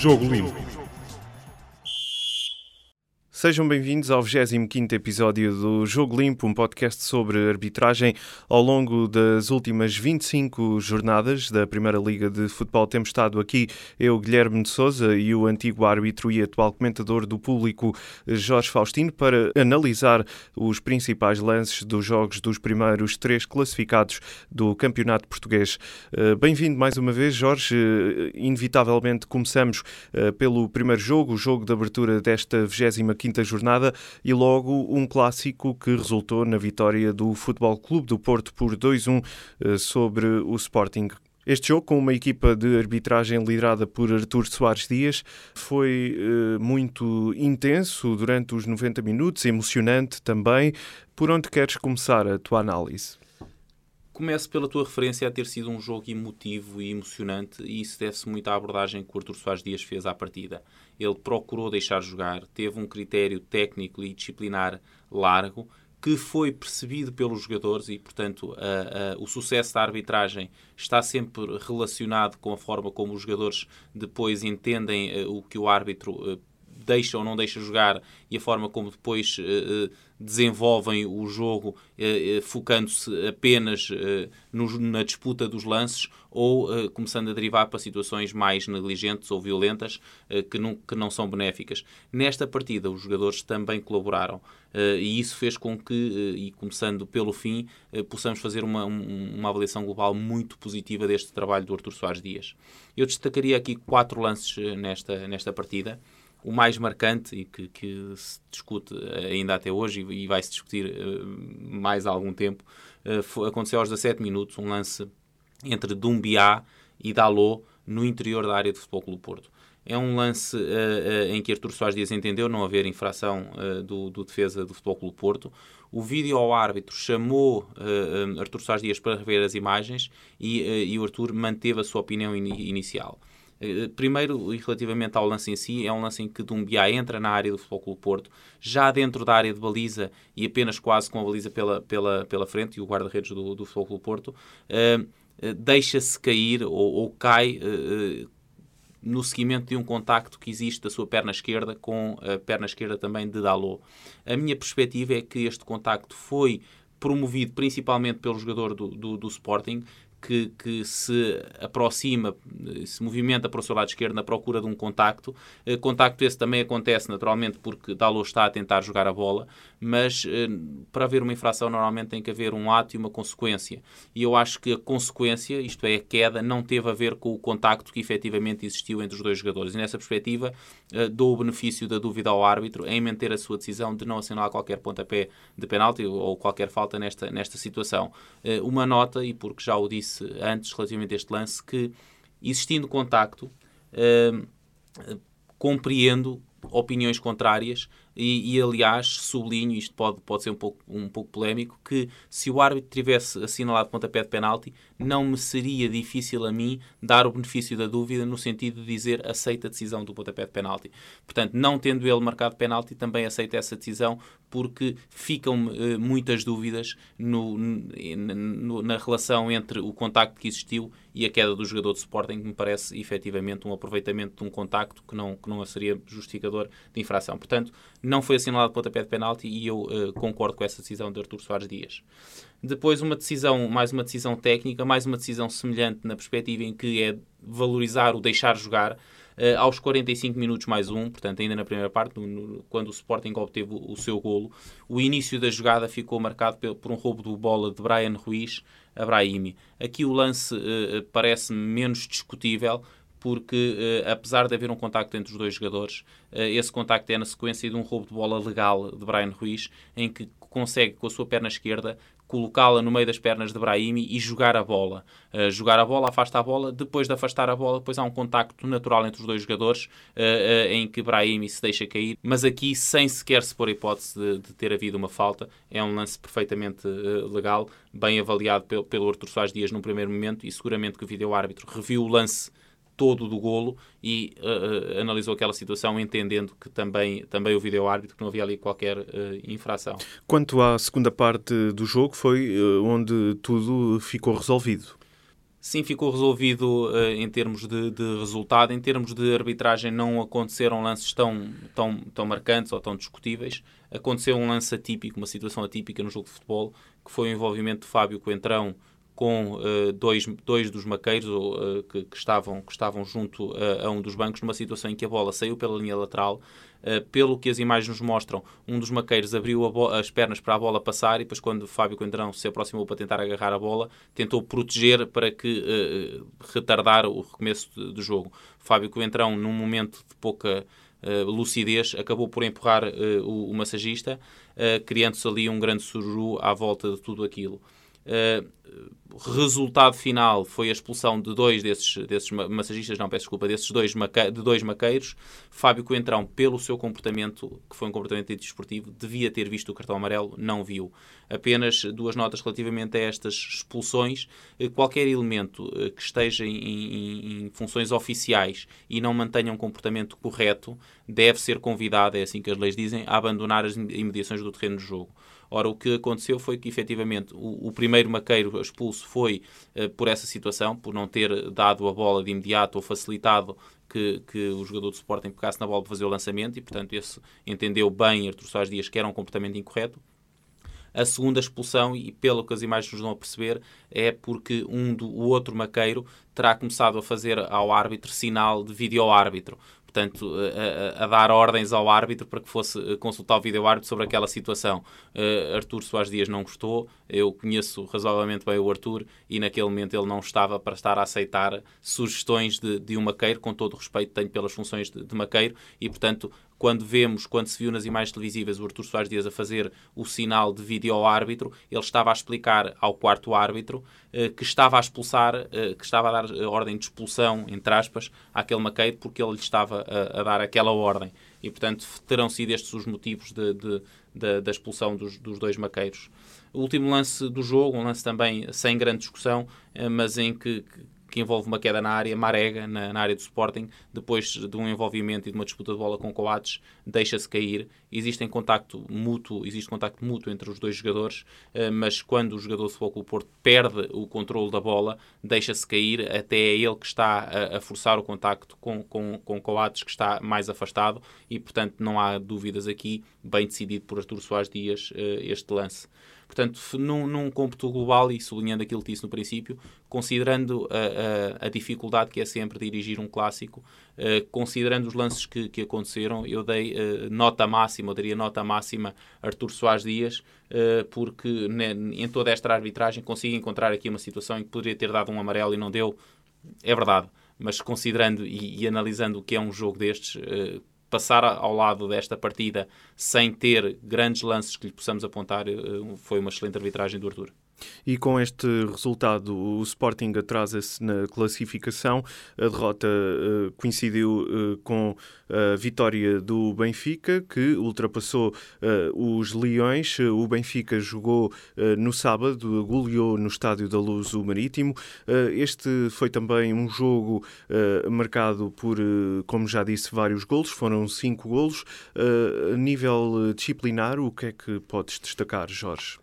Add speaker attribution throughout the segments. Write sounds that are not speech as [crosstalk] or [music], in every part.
Speaker 1: Jogo Limpo.
Speaker 2: Sejam bem-vindos ao 25 episódio do Jogo Limpo, um podcast sobre arbitragem. Ao longo das últimas 25 jornadas da Primeira Liga de Futebol, temos estado aqui eu, Guilherme de Souza, e o antigo árbitro e atual comentador do público, Jorge Faustino, para analisar os principais lances dos jogos dos primeiros três classificados do Campeonato Português. Eh, bem-vindo mais uma vez, Jorge. Eh, inevitavelmente começamos eh, pelo primeiro jogo, o jogo de abertura desta 25 quinta jornada e logo um clássico que resultou na vitória do Futebol Clube do Porto por 2-1 eh, sobre o Sporting. Este jogo, com uma equipa de arbitragem liderada por Artur Soares Dias, foi eh, muito intenso durante os 90 minutos, emocionante também. Por onde queres começar a tua análise?
Speaker 3: Começo pela tua referência a ter sido um jogo emotivo e emocionante, e isso deve-se muito à abordagem que o Artur Soares Dias fez à partida. Ele procurou deixar jogar, teve um critério técnico e disciplinar largo, que foi percebido pelos jogadores e, portanto, a, a, o sucesso da arbitragem está sempre relacionado com a forma como os jogadores depois entendem uh, o que o árbitro uh, deixa ou não deixa jogar e a forma como depois uh, desenvolvem o jogo eh, eh, focando-se apenas eh, na disputa dos lances ou começando a derivar para situações mais negligentes ou violentas que, não, que não são benéficas. Nesta partida, os jogadores também colaboraram e isso fez com que, e começando pelo fim, possamos fazer uma, uma avaliação global muito positiva deste trabalho do Artur Soares Dias. Eu destacaria aqui quatro lances nesta, nesta partida o mais marcante e que, que, se discute ainda até hoje e, vai se discutir uh, mais há algum tempo uh, foi, aconteceu aos 17 minutos um lance entre Dumbiá e Dalot no interior da área do Futebol Clube Porto. É um lance uh, em que Artur Soares Dias entendeu não haver infração do, do, defesa do Futebol Clube Porto. O vídeo ao árbitro chamou Artur Soares Dias para rever as imagens e, e o Artur manteve a sua opinião in, inicial. Eh, primeiro, e relativamente ao lance em si, é um lance em que Dumbiá entra na área do Futebol Porto, já dentro da área de baliza e apenas quase com a baliza pela, pela, pela frente, e o guarda-redes do, do Futebol Porto, uh, deixa-se cair ou, ou cai uh, no seguimento de um contacto que existe da sua perna esquerda com a perna esquerda também de Dalot. A minha perspectiva é que este contacto foi promovido principalmente pelo jogador do, do, do Sporting, que, que, se aproxima, se movimenta para o seu lado esquerdo na procura de um contacto. Eh, contacto esse também acontece naturalmente porque Dalot está a tentar jogar a bola, mas eh, para haver uma infração normalmente tem que haver um ato e uma consequência. E eu acho que a consequência, isto é, a queda, não teve a ver com o contacto que efetivamente existiu entre os dois jogadores. E nessa perspectiva, eh, dou o benefício da dúvida ao árbitro em manter a sua decisão de não assinalar qualquer pontapé de penalti ou qualquer falta nesta, nesta situação. Uma nota, e porque já o disse antes relativamente a este lance que, existindo contacto, uh, compreendo opiniões contrárias e, e, aliás, sublinho, isto pode, pode ser um pouco, um pouco polémico, que se o árbitro tivesse assinalado pontapé de penalti, não me seria difícil a mim dar o benefício da dúvida no sentido de dizer aceita a decisão do pontapé de penalti. Portanto, não tendo ele marcado penalti, também aceita essa decisão porque ficam uh, muitas dúvidas no, no, na relação entre o contacto que existiu e a queda do jogador de Sporting, que me parece efetivamente um aproveitamento de um contacto que não, que não seria justificador de infração. Portanto, não foi assinalado pontapé de penalti e eu uh, concordo com essa decisão de Artur Soares Dias. Depois uma decisão, mais uma decisão técnica, mais uma decisão semelhante na perspectiva em que é valorizar o deixar jogar, Uh, aos 45 minutos mais um, portanto ainda na primeira parte, no, no, quando o Sporting obteve o, o, seu golo, o início da jogada ficou marcado por, por um roubo de bola de Brian Ruiz a Brahimi. Aqui o lance uh, parece menos discutível, porque uh, apesar de haver um contacto entre os dois jogadores, uh, esse contacto é na sequência de um roubo de bola legal de Brian Ruiz, em que consegue com a sua perna esquerda colocá-la no meio das pernas de Brahimi e jogar a bola. Uh, jogar a bola, afasta a bola, depois de afastar a bola, depois há um contacto natural entre os dois jogadores uh, uh, em que Brahimi se deixa cair, mas aqui sem sequer se pôr a hipótese de, de ter havido uma falta, é um lance perfeitamente legal, bem avaliado pelo, pelo Artur Soares Dias no primeiro momento e seguramente que o vídeo-árbitro reviu o lance todo do golo e uh, uh, analisou aquela situação entendendo que também, também o vídeo árbitro que não havia ali qualquer uh, infração.
Speaker 2: Quanto à segunda parte do jogo, foi onde tudo ficou resolvido.
Speaker 3: Sim, ficou resolvido uh, em termos de, de, resultado. Em termos de arbitragem, não aconteceram lances tão, tão, tão marcantes ou tão discutíveis. Aconteceu um lance atípico, uma situação atípica no jogo de futebol, que foi o envolvimento de Fábio Coentrão com uh, dois, dois dos maqueiros uh, que, que, estavam, que estavam junto a, a um dos bancos, numa situação em que a bola saiu pela linha lateral, Uh, pelo que as imagens nos mostram, um dos maqueiros abriu as pernas para a bola passar e depois, quando Fábio Coentrão se aproximou para tentar agarrar a bola, tentou proteger para que uh, retardar o recomeço do jogo. Fábio Coentrão, num momento de pouca uh, lucidez, acabou por empurrar o, o, massagista, criando-se ali um grande sururu à volta de tudo aquilo. Uh, resultado final foi a expulsão de dois desses, desses massagistas, não, peço desculpa, desses dois, de dois maqueiros. Fábio Coentrão, pelo seu comportamento, que foi um comportamento desportivo, devia ter visto o cartão amarelo, não viu. Apenas duas notas relativamente a estas expulsões. Eh, qualquer elemento eh, que esteja em, em, em funções oficiais e não mantenha um comportamento correto deve ser convidado, é assim que as leis dizem, a abandonar as imediações do terreno de jogo. Ora, o que aconteceu foi que, efetivamente, o, o primeiro maqueiro expulso foi uh, por essa situação, por não ter dado a bola de imediato ou facilitado que, que, o jogador de Sporting pegasse na bola para fazer o lançamento e, portanto, esse entendeu bem Artur Soares Dias que era um comportamento incorreto. A segunda expulsão, e pelo que as imagens nos dão a perceber, é porque um do, o outro maqueiro terá começado a fazer ao árbitro sinal de vídeo-árbitro portanto, a, a, dar ordens ao árbitro para que fosse eh, consultar o vídeo-árbitro sobre aquela situação. Uh, Artur Soares Dias não gostou, eu conheço razoavelmente bem o Artur e naquele momento ele não estava para estar a aceitar sugestões de, de um maqueiro, com todo o respeito que tenho pelas funções de, de maqueiro, e portanto quando vemos, quando se viu nas imagens televisivas o Artur Soares Dias a fazer o sinal de vídeo ao árbitro, ele estava a explicar ao quarto árbitro eh, que estava a expulsar, eh, que estava a dar a ordem de expulsão, entre aspas, àquele maqueiro, porque ele lhe estava a, a dar aquela ordem. E, portanto, terão sido estes os motivos de, de, de, da expulsão dos, dos dois maqueiros. O último lance do jogo, um lance também sem grande discussão, eh, mas em que, que envolve uma queda na área, Marega, na, na, área do Sporting, depois de um envolvimento e de uma disputa de bola com Coates, deixa-se cair. Existe contacto mútuo, existe contacto mútuo entre os dois jogadores, eh, mas quando o jogador do Futebol Porto perde o controle da bola, deixa-se cair, até é ele que está a, a forçar o contacto com, com, com Coates, que está mais afastado, e portanto não há dúvidas aqui, bem decidido por Artur Soares Dias, eh, este lance. Portanto, num, num global, e sublinhando aquilo que disse no princípio, considerando a, a, a dificuldade que é sempre dirigir um clássico, uh, considerando os lances que, que aconteceram, eu dei uh, nota máxima, eu daria nota máxima a Artur Soares Dias, uh, porque ne, em toda esta arbitragem consigo encontrar aqui uma situação em que poderia ter dado um amarelo e não deu. É verdade mas considerando e, e, analisando o que é um jogo destes, uh, passar ao lado desta partida sem ter grandes lances que lhe possamos apontar eh, foi uma excelente arbitragem do Arthur.
Speaker 2: E com este resultado, o Sporting atrasa-se na classificação. A derrota uh, coincidiu uh, com a vitória do Benfica, que ultrapassou uh, os Leões. O Benfica jogou no sábado, goleou no Estádio da Luz o Marítimo. este foi também um jogo marcado por, como já disse, vários golos. Foram cinco golos. a nível disciplinar, o que é que podes destacar, Jorge?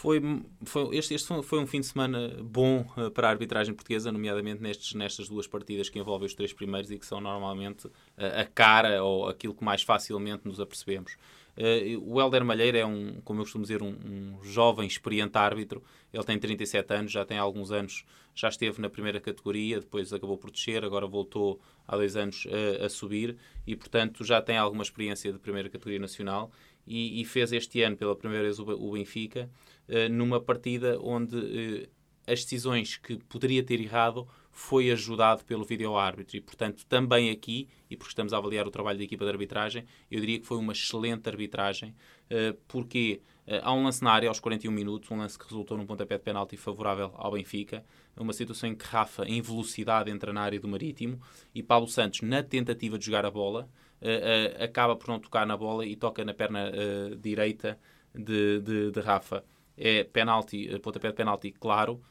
Speaker 3: Foi, foi, este, este foi um fim de semana bom uh, para a arbitragem portuguesa, nomeadamente nestes, nestas duas partidas que envolvem os três primeiros e que são normalmente uh, a cara ou aquilo que mais facilmente nos apercebemos. Uh, o Helder Malheiro é um, como eu costumo dizer, um, um, jovem, experiente árbitro. Ele tem 37 anos, já tem alguns anos, já esteve na primeira categoria, depois acabou por descer, agora voltou há dois anos a subir e, portanto, já tem alguma experiência de primeira categoria nacional e, e fez este ano pela primeira vez o, o Benfica uh, numa partida onde as decisões que poderia ter errado foi ajudado pelo vídeo-árbitro. E, portanto, também aqui, e porque estamos a avaliar o trabalho da equipa de arbitragem, eu diria que foi uma excelente arbitragem, uh, porque há um lance na área aos 41 minutos, um lance que resultou num pontapé de penalti favorável ao Benfica, uma situação em que Rafa, em velocidade, entra na área do Marítimo e Paulo Santos, na tentativa de jogar a bola, uh, acaba por não tocar na bola e toca na perna direita de, de, de, Rafa. É penalti, pontapé de penalti, claro.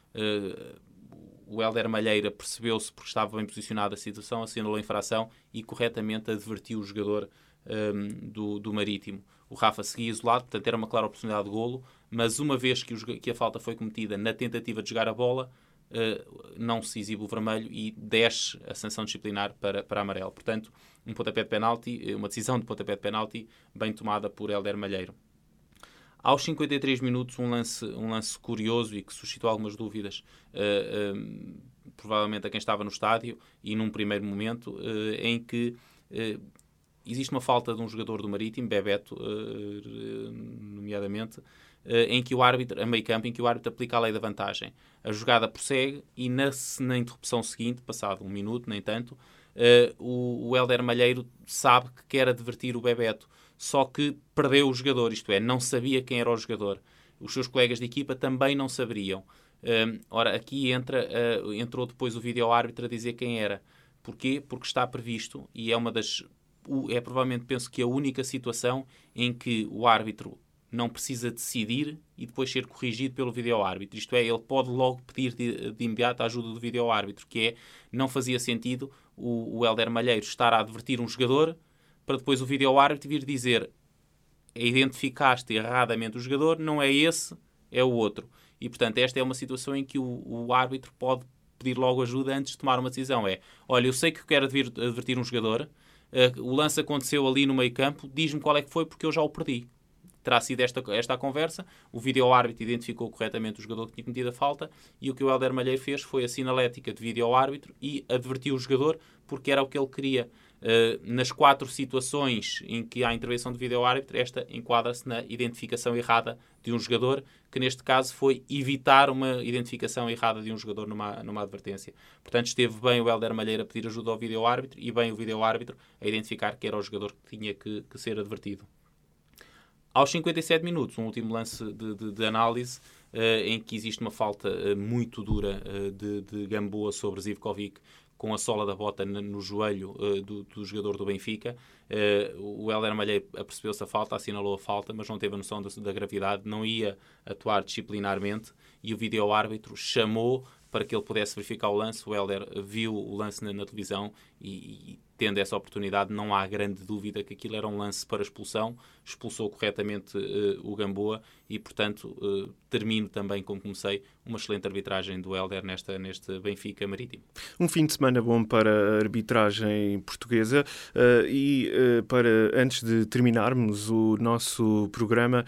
Speaker 3: o Helder Malheira percebeu-se porque estava bem posicionado a situação, assinalou a infração e corretamente advertiu o jogador ehm, do, do Marítimo. O Rafa seguia isolado, portanto era uma clara oportunidade de golo, mas uma vez que, o, que a falta foi cometida na tentativa de jogar a bola, não se exibe o vermelho e desce a sanção disciplinar para, para amarelo. Portanto, um pontapé de penalti, uma decisão de pontapé de penalti bem tomada por Helder Malheiro. Aos 53 minutos, um lance, um lance curioso e que suscitou algumas dúvidas, uh, uh, provavelmente a quem estava no estádio, e num primeiro momento, uh, em que existe uma falta de um jogador do Marítimo, Bebeto, nomeadamente, em que o árbitro, a meio campo, em que o árbitro aplica a lei da vantagem. A jogada prossegue e na, na interrupção seguinte, passado um minuto, nem tanto, o, o Helder Malheiro sabe que quer advertir o Bebeto só que perdeu o jogador, isto é, não sabia quem era o jogador. Os seus colegas de equipa também não saberiam. Um, ora, aqui entra, uh, entrou depois o vídeo-árbitro a dizer quem era. Porquê? Porque está previsto e é uma das. É provavelmente, penso que a única situação em que o árbitro não precisa decidir e depois ser corrigido pelo vídeo-árbitro. Isto é, ele pode logo pedir de, de imediato a ajuda do vídeo-árbitro, que é, não fazia sentido o, o Helder Malheiro estar a advertir um jogador para depois o vídeo-árbitro vir dizer identificaste erradamente o jogador, não é esse, é o outro. E, portanto, esta é uma situação em que o, o árbitro pode pedir logo ajuda antes de tomar uma decisão. É, olha, eu sei que quero advertir um jogador, uh, o lance aconteceu ali no meio campo, diz-me qual é que foi porque eu já o perdi. Terá sido esta, esta a conversa, o vídeo-árbitro identificou corretamente o jogador que tinha cometido a falta e o que o Helder Malheiro fez foi a sinalética de vídeo-árbitro e advertiu o jogador porque era o que ele queria. Uh, nas quatro situações em que há intervenção de vídeo-árbitro, esta enquadra-se na identificação errada de um jogador, que neste caso foi evitar uma identificação errada de um jogador numa, numa advertência. Portanto, esteve bem o Helder Malheira a pedir ajuda ao vídeo-árbitro e bem o vídeo-árbitro a identificar que era o jogador que tinha que, que ser advertido. Aos 57 minutos, um último lance de, de, de análise, uh, em que existe uma falta uh, muito dura de, de Gamboa sobre Zivkovic, com a sola da bota no joelho uh, do, do, jogador do Benfica. Uh, o Helder Malheiro apercebeu-se a falta, assinalou a falta, mas não teve a noção da, da gravidade, não ia atuar disciplinarmente e o vídeo-árbitro chamou para que ele pudesse verificar o lance. O Helder viu o lance na, na televisão e, e, tendo essa oportunidade, não há grande dúvida que aquilo era um lance para expulsão. Expulsou corretamente uh, o Gamboa e, portanto, uh, termino também, como comecei, uma excelente arbitragem do Helder nesta, neste Benfica Marítimo.
Speaker 2: Um fim de semana bom para a arbitragem portuguesa uh, e para, antes de terminarmos o nosso programa,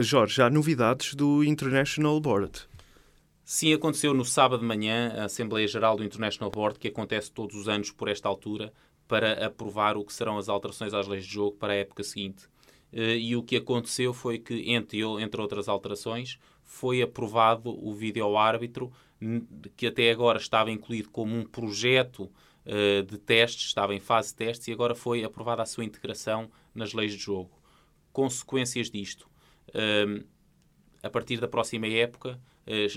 Speaker 2: Jorge, há novidades do International Board.
Speaker 3: Sim, aconteceu no sábado de manhã a Assembleia Geral do International Board, que acontece todos os anos por esta altura, para aprovar o que serão as alterações às leis de jogo para a época seguinte. Eh, e o que aconteceu foi que, entre, entre outras alterações, foi aprovado o vídeo-árbitro, que até agora estava incluído como um projeto eh, de testes, estava em fase de testes, e agora foi aprovada a sua integração nas leis de jogo. Consequências disto. Eh, a partir da próxima época,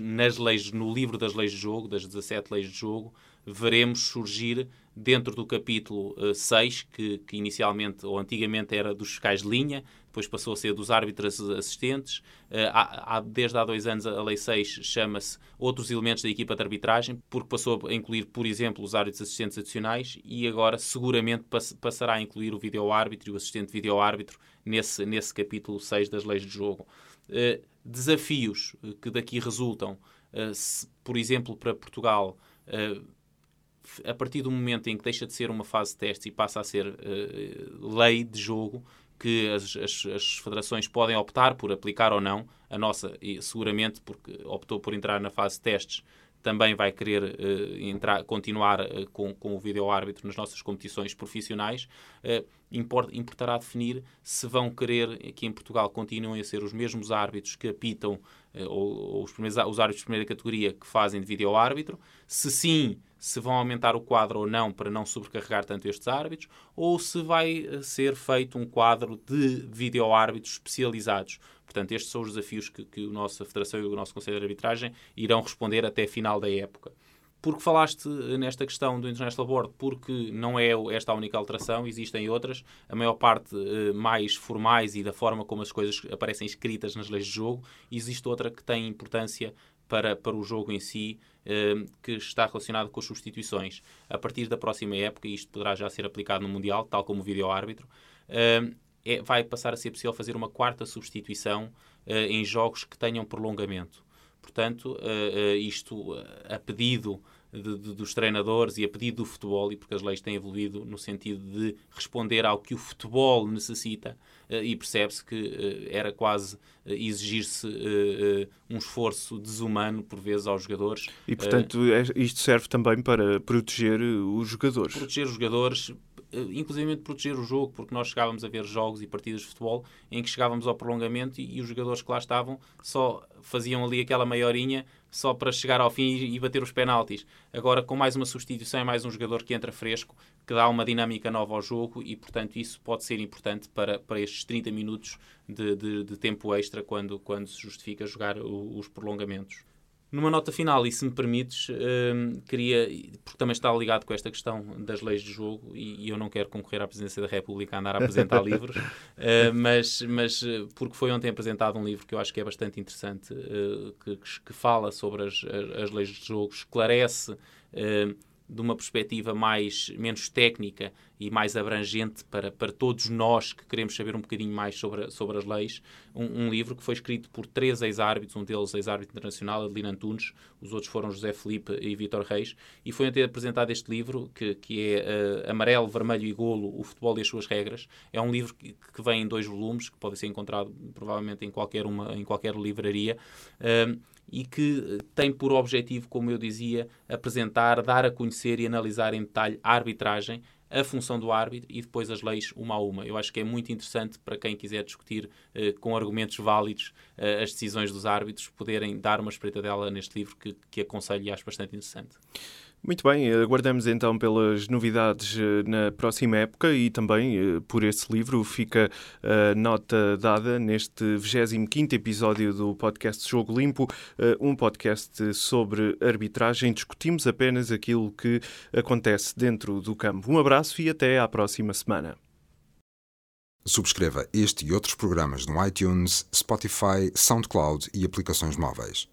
Speaker 3: nas leis, no livro das leis de jogo, das 17 leis de jogo, veremos surgir dentro do capítulo 6, que, que, inicialmente ou antigamente era dos fiscais de linha, depois passou a ser dos árbitros assistentes. Há, há, desde há dois anos a Lei 6 chama-se Outros Elementos da Equipa de Arbitragem, porque passou a incluir, por exemplo, os árbitros assistentes adicionais e agora seguramente passará a incluir o vídeo-árbitro e o assistente vídeo-árbitro nesse, nesse capítulo 6 das leis de jogo. Uh, desafios eh, que daqui resultam, uh, se, por exemplo, para Portugal, a partir do momento em que deixa de ser uma fase de testes e passa a ser lei de jogo, que as, as, as, federações podem optar por aplicar ou não, a nossa, seguramente, porque optou por entrar na fase de testes, também vai querer uh, entrar, continuar uh, com, com o vídeo-árbitro nas nossas competições profissionais, uh, import, importará definir se vão querer que em Portugal continuem a ser os mesmos árbitros que apitam, ou, ou os, os árbitros de primeira categoria que fazem de vídeo-árbitro, se sim, se vão aumentar o quadro ou não para não sobrecarregar tanto estes árbitros, ou se vai ser feito um quadro de vídeo-árbitros especializados Portanto, estes são os desafios que, que a nossa Federação e o nosso Conselho de Arbitragem irão responder até final da época. Porque falaste nesta questão do International Board, porque não é esta a única alteração, existem outras, a maior parte eh, mais formais e da forma como as coisas aparecem escritas nas leis de jogo, existe outra que tem importância para, para o jogo em si, eh, que está relacionado com as substituições. A partir da próxima época, e isto poderá já ser aplicado no Mundial, tal como o vídeo-árbitro, eh, é, vai passar a ser possível fazer uma quarta substituição uh, em jogos que tenham prolongamento. portanto, uh, uh, isto a pedido de, de, dos treinadores e a pedido do futebol, e porque as leis têm evoluído no sentido de responder ao que o futebol necessita, e percebe-se que era quase exigir-se um esforço desumano, por vezes, aos jogadores.
Speaker 2: E, portanto, é, isto serve também para proteger os jogadores.
Speaker 3: Proteger os jogadores, eh, inclusive proteger o jogo, porque nós chegávamos a ver jogos e partidas de futebol em que chegávamos ao prolongamento e, e os jogadores que lá estavam só faziam ali aquela maiorinha só para chegar ao fim e, bater os penaltis. Agora, com mais uma substituição, é mais um jogador que entra fresco, que dá uma dinâmica nova ao jogo e, portanto, isso pode ser importante para, para estes 30 minutos de, de, de tempo extra quando, quando se justifica jogar os prolongamentos. Numa nota final, e se me permites, uh, queria, porque também está ligado com esta questão das leis de jogo, e, e eu não quero concorrer à presidência da República a andar a apresentar [laughs] livros, uh, mas, mas eh, porque foi ontem apresentado um livro que eu acho que é bastante interessante, uh, que, que, fala sobre as, as, leis de jogo, esclarece de uma perspectiva mais, menos técnica e mais abrangente para, para todos nós que queremos saber um bocadinho mais sobre, sobre as leis, um, um livro que foi escrito por três ex-árbitros, um deles ex-árbitro internacional, Adelino Antunes, os outros foram José Felipe e Vítor Reis, e foi até apresentado este livro, que, que é uh, Amarelo, Vermelho e Golo, o futebol e as suas regras. É um livro que, que vem em dois volumes, que pode ser encontrado provavelmente em qualquer, uma, em qualquer livraria. Uh, e que tem por objetivo, como eu dizia, apresentar, dar a conhecer e analisar em detalhe a arbitragem, a função do árbitro e depois as leis uma a uma. Eu acho que é muito interessante para quem quiser discutir eh, com argumentos válidos eh, as decisões dos árbitros, poderem dar uma espreitadela neste livro que, que aconselho e acho bastante interessante.
Speaker 2: Muito bem, aguardamos então pelas novidades eh, na próxima época e também eh, por esse livro fica a nota dada neste 25 episódio do podcast Jogo Limpo, eh, um podcast sobre arbitragem. Discutimos apenas aquilo que acontece dentro do campo. Um abraço e até à próxima semana.
Speaker 1: Subscreva este e outros programas no iTunes, Spotify, SoundCloud e aplicações móveis.